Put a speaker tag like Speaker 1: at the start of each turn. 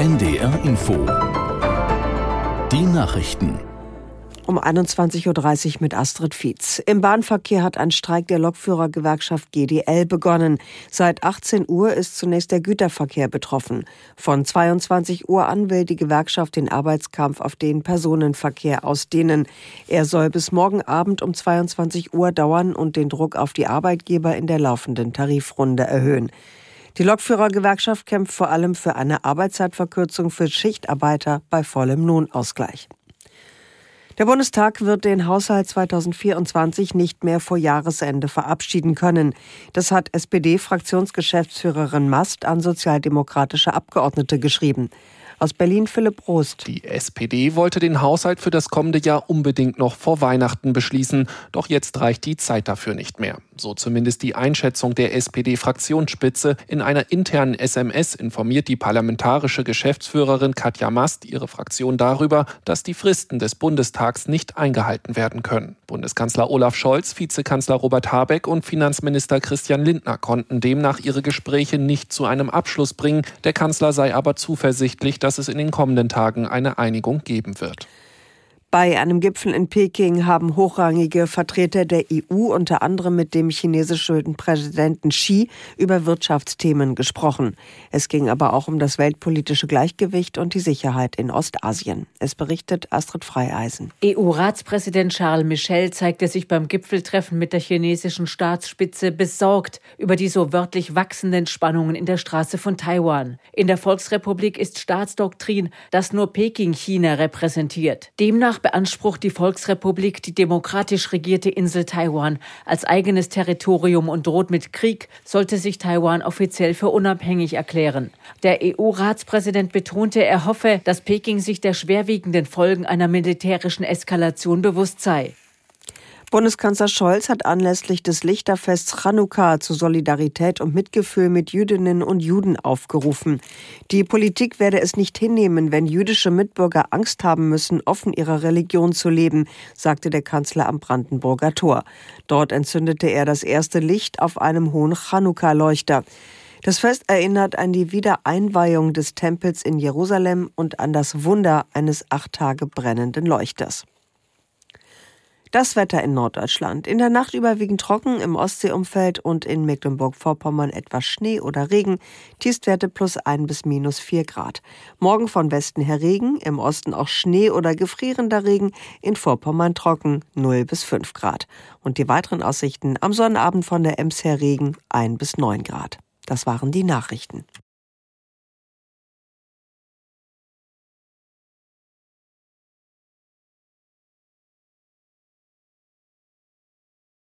Speaker 1: NDR Info. Die Nachrichten.
Speaker 2: Um 21.30 Uhr mit Astrid Fietz. Im Bahnverkehr hat ein Streik der Lokführergewerkschaft GDL begonnen. Seit 18 Uhr ist zunächst der Güterverkehr betroffen. Von 22 Uhr an will die Gewerkschaft den Arbeitskampf auf den Personenverkehr ausdehnen. Er soll bis morgen Abend um 22 Uhr dauern und den Druck auf die Arbeitgeber in der laufenden Tarifrunde erhöhen. Die Lokführergewerkschaft kämpft vor allem für eine Arbeitszeitverkürzung für Schichtarbeiter bei vollem Lohnausgleich. Der Bundestag wird den Haushalt 2024 nicht mehr vor Jahresende verabschieden können. Das hat SPD-Fraktionsgeschäftsführerin Mast an sozialdemokratische Abgeordnete geschrieben. Aus Berlin Philipp Prost.
Speaker 3: Die SPD wollte den Haushalt für das kommende Jahr unbedingt noch vor Weihnachten beschließen. Doch jetzt reicht die Zeit dafür nicht mehr. So zumindest die Einschätzung der SPD-Fraktionsspitze. In einer internen SMS informiert die parlamentarische Geschäftsführerin Katja Mast ihre Fraktion darüber, dass die Fristen des Bundestags nicht eingehalten werden können. Bundeskanzler Olaf Scholz, Vizekanzler Robert Habeck und Finanzminister Christian Lindner konnten demnach ihre Gespräche nicht zu einem Abschluss bringen. Der Kanzler sei aber zuversichtlich, dass es in den kommenden Tagen eine Einigung geben wird.
Speaker 2: Bei einem Gipfel in Peking haben hochrangige Vertreter der EU unter anderem mit dem chinesischen Präsidenten Xi über Wirtschaftsthemen gesprochen. Es ging aber auch um das weltpolitische Gleichgewicht und die Sicherheit in Ostasien. Es berichtet Astrid Freieisen.
Speaker 4: EU-Ratspräsident Charles Michel zeigte sich beim Gipfeltreffen mit der chinesischen Staatsspitze besorgt über die so wörtlich wachsenden Spannungen in der Straße von Taiwan. In der Volksrepublik ist Staatsdoktrin, dass nur Peking China repräsentiert. Demnach beansprucht die Volksrepublik die demokratisch regierte Insel Taiwan als eigenes Territorium und droht mit Krieg, sollte sich Taiwan offiziell für unabhängig erklären. Der EU-Ratspräsident betonte, er hoffe, dass Peking sich der schwerwiegenden Folgen einer militärischen Eskalation bewusst sei.
Speaker 2: Bundeskanzler Scholz hat anlässlich des Lichterfests Chanukka zu Solidarität und Mitgefühl mit Jüdinnen und Juden aufgerufen. Die Politik werde es nicht hinnehmen, wenn jüdische Mitbürger Angst haben müssen, offen ihrer Religion zu leben, sagte der Kanzler am Brandenburger Tor. Dort entzündete er das erste Licht auf einem hohen Chanukka-Leuchter. Das Fest erinnert an die Wiedereinweihung des Tempels in Jerusalem und an das Wunder eines acht Tage brennenden Leuchters. Das Wetter in Norddeutschland. In der Nacht überwiegend trocken, im Ostseeumfeld und in Mecklenburg-Vorpommern etwas Schnee oder Regen. Tiefstwerte plus ein bis minus vier Grad. Morgen von Westen her Regen, im Osten auch Schnee oder gefrierender Regen, in Vorpommern trocken 0 bis 5 Grad. Und die weiteren Aussichten am Sonnabend von der Ems her Regen 1 bis 9 Grad. Das waren die Nachrichten.